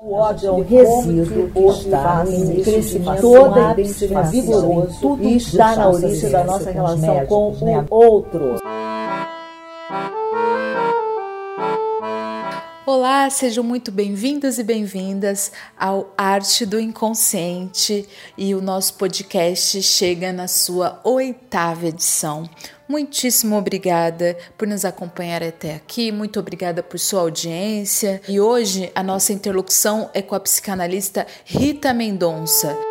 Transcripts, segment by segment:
O ódio é um resíduo que está em crescimento toda identificação vigoroso e está na origem da nossa relação com o outro. Olá, sejam muito bem-vindos e bem-vindas ao Arte do Inconsciente e o nosso podcast chega na sua oitava edição. Muitíssimo obrigada por nos acompanhar até aqui, muito obrigada por sua audiência. E hoje a nossa interlocução é com a psicanalista Rita Mendonça.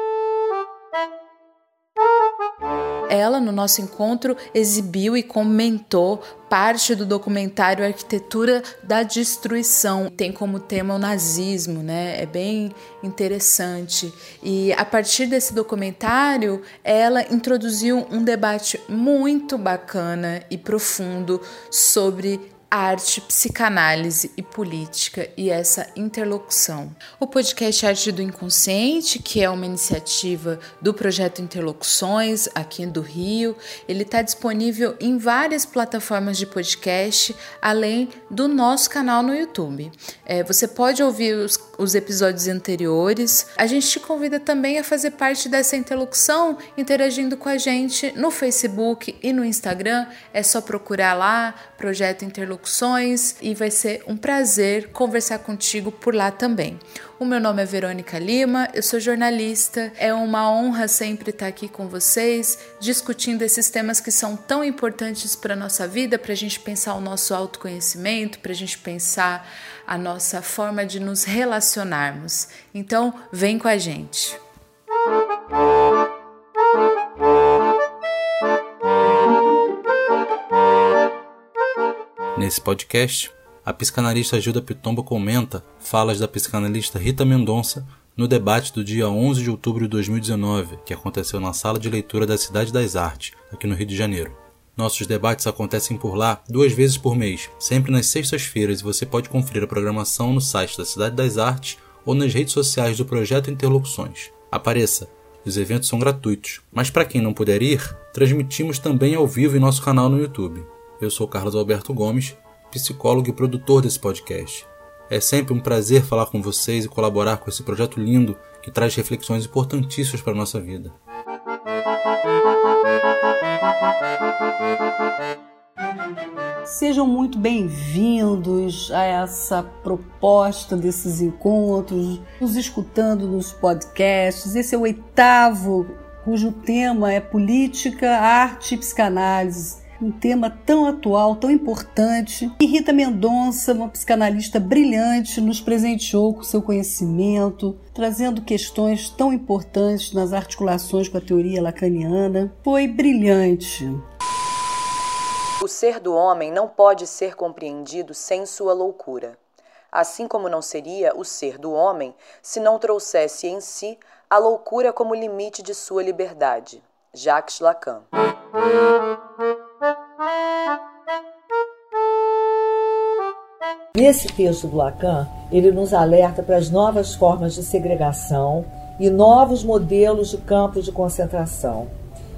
Ela, no nosso encontro, exibiu e comentou parte do documentário Arquitetura da Destruição. Tem como tema o nazismo, né? É bem interessante. E a partir desse documentário, ela introduziu um debate muito bacana e profundo sobre arte, psicanálise e política e essa interlocução. O podcast Arte do Inconsciente, que é uma iniciativa do projeto Interlocuções aqui do Rio, ele está disponível em várias plataformas de podcast, além do nosso canal no YouTube. É, você pode ouvir os, os episódios anteriores. A gente te convida também a fazer parte dessa interlocução, interagindo com a gente no Facebook e no Instagram. É só procurar lá, Projeto Interlocuções e vai ser um prazer conversar contigo por lá também. O meu nome é Verônica Lima, eu sou jornalista. É uma honra sempre estar aqui com vocês, discutindo esses temas que são tão importantes para a nossa vida, para a gente pensar o nosso autoconhecimento, para a gente pensar a nossa forma de nos relacionarmos. Então, vem com a gente. Nesse podcast, a psicanalista Gilda Pitomba comenta falas da psicanalista Rita Mendonça no debate do dia 11 de outubro de 2019, que aconteceu na sala de leitura da Cidade das Artes, aqui no Rio de Janeiro. Nossos debates acontecem por lá duas vezes por mês, sempre nas sextas-feiras, e você pode conferir a programação no site da Cidade das Artes ou nas redes sociais do projeto Interlocuções. Apareça! Os eventos são gratuitos, mas para quem não puder ir, transmitimos também ao vivo em nosso canal no YouTube. Eu sou Carlos Alberto Gomes, psicólogo e produtor desse podcast. É sempre um prazer falar com vocês e colaborar com esse projeto lindo que traz reflexões importantíssimas para a nossa vida. Sejam muito bem-vindos a essa proposta desses encontros, nos escutando nos podcasts. Esse é o oitavo, cujo tema é política, arte e psicanálise um tema tão atual, tão importante. E Rita Mendonça, uma psicanalista brilhante, nos presenteou com seu conhecimento, trazendo questões tão importantes nas articulações com a teoria lacaniana. Foi brilhante. O ser do homem não pode ser compreendido sem sua loucura. Assim como não seria o ser do homem se não trouxesse em si a loucura como limite de sua liberdade. Jacques Lacan. Nesse texto do Lacan, ele nos alerta para as novas formas de segregação e novos modelos de campos de concentração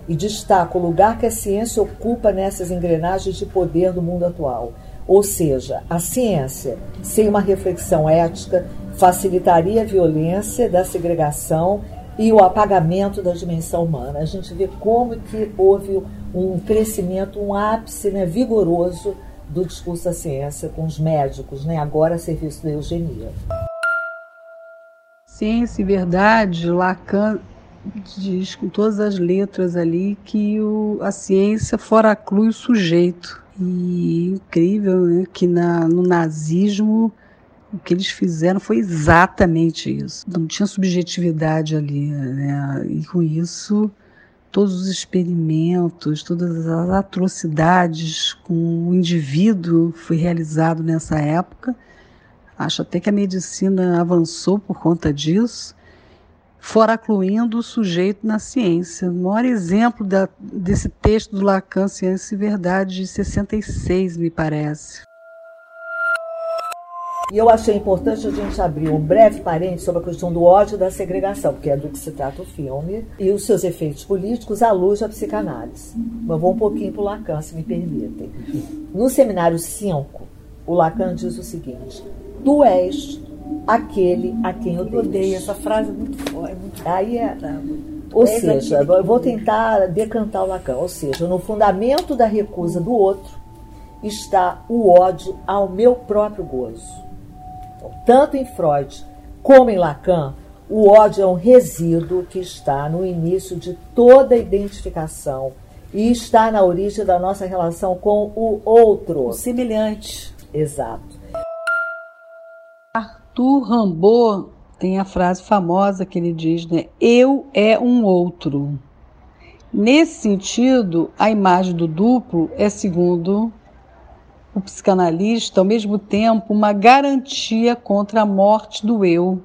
e destaca o lugar que a ciência ocupa nessas engrenagens de poder do mundo atual. Ou seja, a ciência, sem uma reflexão ética, facilitaria a violência da segregação e o apagamento da dimensão humana. A gente vê como que houve um crescimento, um ápice né, vigoroso do discurso da ciência com os médicos, né, agora a serviço da eugenia. Ciência e verdade, Lacan diz com todas as letras ali que o, a ciência foraclui o sujeito. E incrível né, que na, no nazismo o que eles fizeram foi exatamente isso. Não tinha subjetividade ali. Né? E com isso todos os experimentos, todas as atrocidades com o indivíduo foi realizado nessa época. Acho até que a medicina avançou por conta disso, foracluindo o sujeito na ciência. O maior exemplo da, desse texto do Lacan, Ciência e Verdade, de 66, me parece. E eu achei importante a gente abrir um breve parênteses sobre a questão do ódio da segregação, porque é do que se trata o filme, e os seus efeitos políticos à luz da psicanálise. Mas vou um pouquinho para o Lacan, se me permitem. No seminário 5, o Lacan diz o seguinte: Tu és aquele a quem eu odeio. Essa frase é muito forte. É muito Aí é. Ou seja, eu vou tentar decantar o Lacan. Ou seja, no fundamento da recusa do outro está o ódio ao meu próprio gozo. Tanto em Freud como em Lacan, o ódio é um resíduo que está no início de toda identificação e está na origem da nossa relação com o outro. O semelhante. Exato. Arthur Rimbaud tem a frase famosa que ele diz, né? Eu é um outro. Nesse sentido, a imagem do duplo é, segundo o psicanalista, ao mesmo tempo, uma garantia contra a morte do eu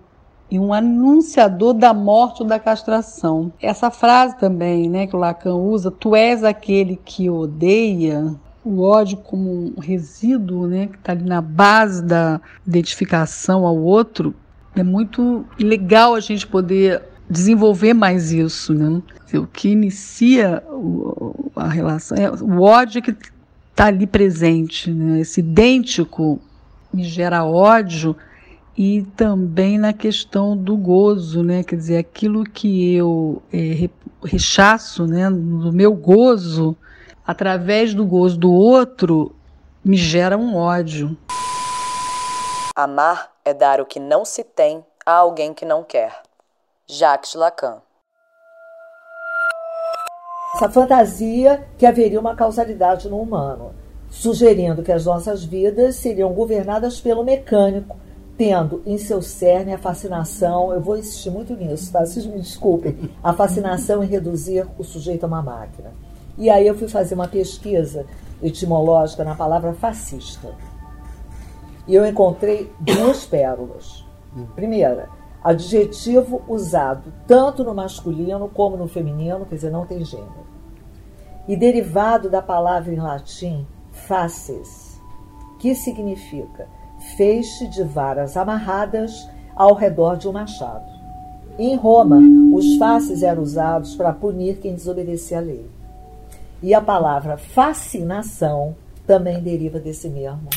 e um anunciador da morte ou da castração. Essa frase também, né, que o Lacan usa, tu és aquele que odeia, o ódio como um resíduo, né, que está ali na base da identificação ao outro, é muito legal a gente poder desenvolver mais isso, né? O que inicia a relação é o ódio que está ali presente, né? Esse idêntico me gera ódio e também na questão do gozo, né? Quer dizer, aquilo que eu é, rechaço, né? No meu gozo, através do gozo do outro, me gera um ódio. Amar é dar o que não se tem a alguém que não quer. Jacques Lacan. Essa fantasia que haveria uma causalidade no humano, sugerindo que as nossas vidas seriam governadas pelo mecânico, tendo em seu cerne a fascinação, eu vou insistir muito nisso, tá? Vocês me desculpem, a fascinação em reduzir o sujeito a uma máquina. E aí eu fui fazer uma pesquisa etimológica na palavra fascista. E eu encontrei duas pérolas. Primeira, adjetivo usado tanto no masculino como no feminino, quer dizer, não tem gênero. E derivado da palavra em latim faces, que significa feixe de varas amarradas ao redor de um machado. Em Roma, os faces eram usados para punir quem desobedecia à lei. E a palavra fascinação também deriva desse mesmo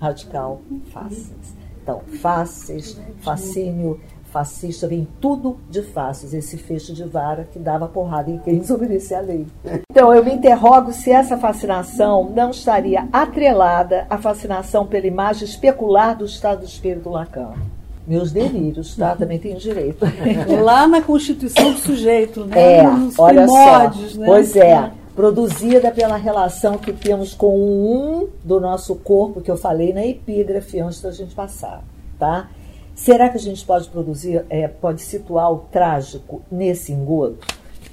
radical faces. Então, faces, fascínio, fascista, vem tudo de faces, esse feixe de vara que dava porrada em quem desobedecia à lei. Então, eu me interrogo se essa fascinação não estaria atrelada à fascinação pela imagem especular do estado do espírito Lacan. Meus delírios, tá? Também tenho direito. Lá na constituição do sujeito, né? É, Nos olha só. Né? Pois é produzida pela relação que temos com o um do nosso corpo, que eu falei na epígrafe antes da gente passar, tá? Será que a gente pode produzir, é, pode situar o trágico nesse engodo?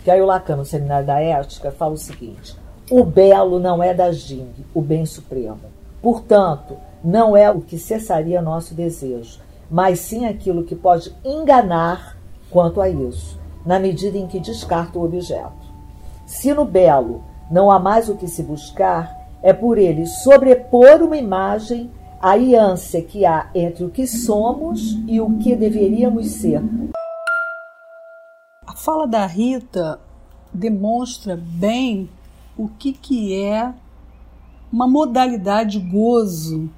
Que aí o Lacan, no Seminário da Ética, fala o seguinte: o belo não é da Jing, o bem supremo. Portanto, não é o que cessaria nosso desejo, mas sim aquilo que pode enganar quanto a isso, na medida em que descarta o objeto. Se no belo não há mais o que se buscar, é por ele sobrepor uma imagem à ânsia que há entre o que somos e o que deveríamos ser. A fala da Rita demonstra bem o que, que é uma modalidade de gozo,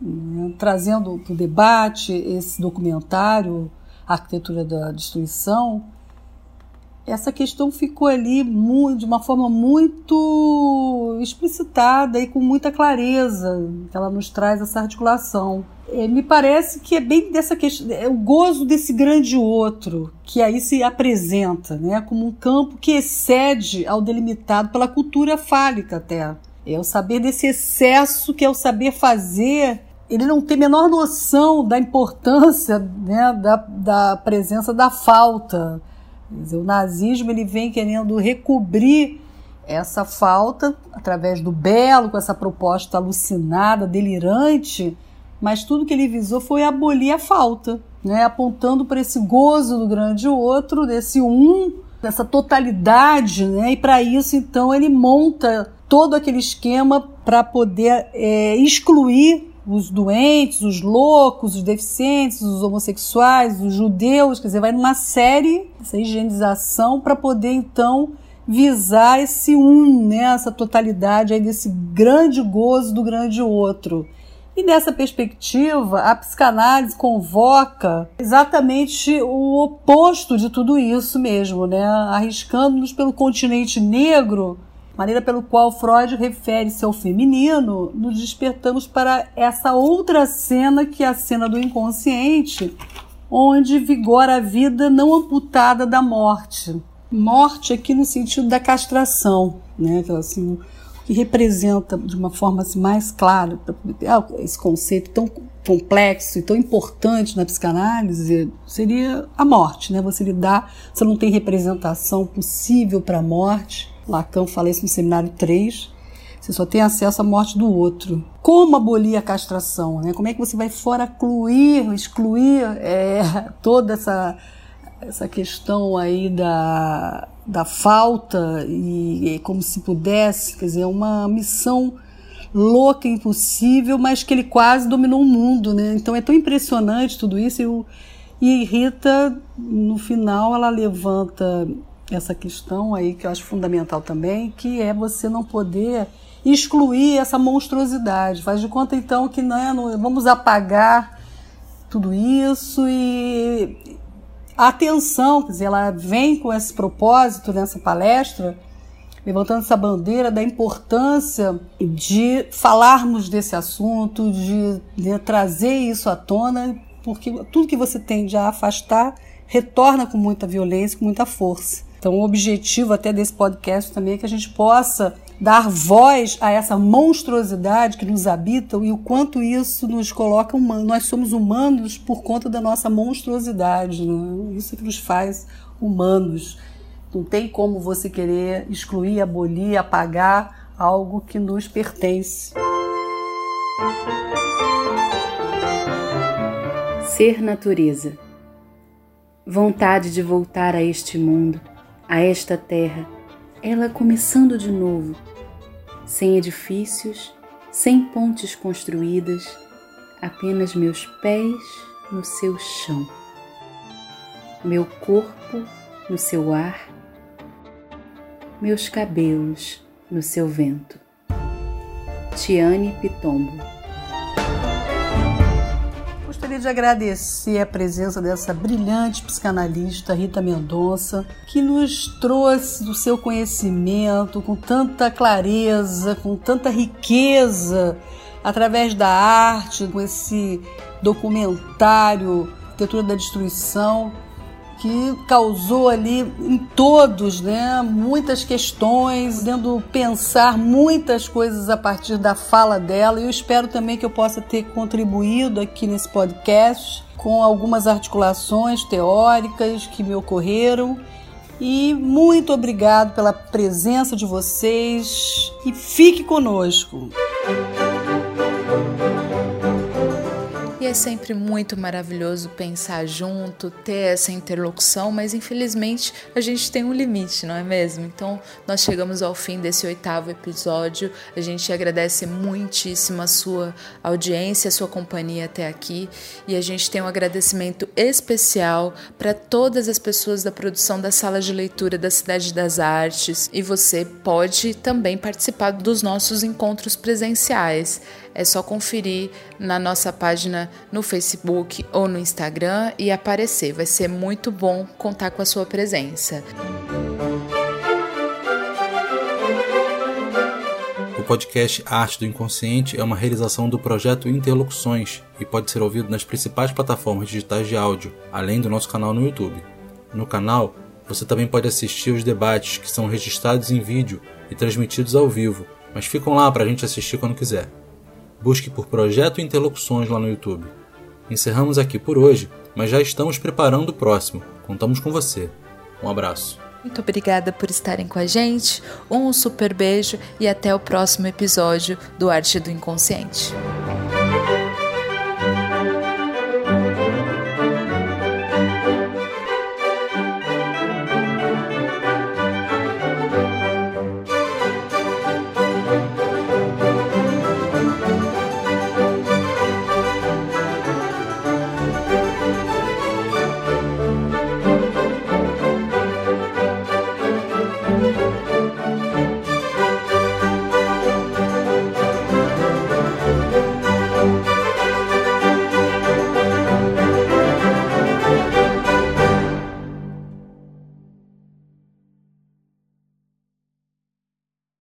né? trazendo para o debate esse documentário, Arquitetura da Destruição, essa questão ficou ali de uma forma muito explicitada e com muita clareza. Ela nos traz essa articulação. É, me parece que é bem dessa questão, é o gozo desse grande outro que aí se apresenta, né, como um campo que excede ao delimitado pela cultura fálica até. É o saber desse excesso que é o saber fazer ele não tem a menor noção da importância né, da, da presença da falta, Dizer, o nazismo ele vem querendo recobrir essa falta através do belo, com essa proposta alucinada, delirante, mas tudo que ele visou foi abolir a falta, né? apontando para esse gozo do grande outro, desse um, dessa totalidade, né? e para isso então ele monta todo aquele esquema para poder é, excluir os doentes, os loucos, os deficientes, os homossexuais, os judeus, quer dizer, vai numa série, essa higienização, para poder então visar esse um, né, essa totalidade aí desse grande gozo do grande outro. E nessa perspectiva, a psicanálise convoca exatamente o oposto de tudo isso mesmo, né? Arriscando-nos pelo continente negro, maneira pelo qual Freud refere-se ao feminino, nos despertamos para essa outra cena que é a cena do inconsciente, onde vigora a vida não amputada da morte. Morte aqui no sentido da castração, né? Assim, que representa de uma forma assim, mais clara esse conceito tão complexo e tão importante na psicanálise seria a morte, né? Você lidar, você não tem representação possível para a morte. Lacan fala isso no seminário 3. Você só tem acesso à morte do outro. Como abolir a castração? Né? Como é que você vai fora excluir, excluir é, toda essa, essa questão aí da, da falta e, e como se pudesse, quer dizer, uma missão louca, impossível, mas que ele quase dominou o mundo, né? Então é tão impressionante tudo isso. E, o, e Rita, no final, ela levanta essa questão aí que eu acho fundamental também, que é você não poder excluir essa monstruosidade. Faz de conta então que né, não, vamos apagar tudo isso e atenção, quer dizer, ela vem com esse propósito nessa palestra, levantando essa bandeira da importância de falarmos desse assunto, de, de trazer isso à tona, porque tudo que você tende a afastar retorna com muita violência, com muita força. Então, o objetivo até desse podcast também é que a gente possa dar voz a essa monstruosidade que nos habita e o quanto isso nos coloca humanos. Nós somos humanos por conta da nossa monstruosidade, né? isso que nos faz humanos. Não tem como você querer excluir, abolir, apagar algo que nos pertence. Ser natureza. Vontade de voltar a este mundo, a esta terra, ela começando de novo sem edifícios, sem pontes construídas, apenas meus pés no seu chão, meu corpo no seu ar, meus cabelos no seu vento. Tiane Pitombo de agradecer a presença dessa brilhante psicanalista Rita Mendonça, que nos trouxe do seu conhecimento com tanta clareza, com tanta riqueza, através da arte, com esse documentário Arquitetura da Destruição, que causou ali em todos né, muitas questões, dando pensar muitas coisas a partir da fala dela. Eu espero também que eu possa ter contribuído aqui nesse podcast com algumas articulações teóricas que me ocorreram. E muito obrigado pela presença de vocês e fique conosco. É sempre muito maravilhoso pensar junto, ter essa interlocução, mas infelizmente a gente tem um limite, não é mesmo? Então nós chegamos ao fim desse oitavo episódio. A gente agradece muitíssimo a sua audiência, a sua companhia até aqui e a gente tem um agradecimento especial para todas as pessoas da produção da sala de leitura da Cidade das Artes e você pode também participar dos nossos encontros presenciais. É só conferir na nossa página no Facebook ou no Instagram e aparecer. Vai ser muito bom contar com a sua presença. O podcast Arte do Inconsciente é uma realização do projeto Interlocuções e pode ser ouvido nas principais plataformas digitais de áudio, além do nosso canal no YouTube. No canal, você também pode assistir os debates que são registrados em vídeo e transmitidos ao vivo, mas ficam lá para a gente assistir quando quiser. Busque por Projeto Interlocuções lá no YouTube. Encerramos aqui por hoje, mas já estamos preparando o próximo. Contamos com você. Um abraço. Muito obrigada por estarem com a gente. Um super beijo e até o próximo episódio do Arte do Inconsciente.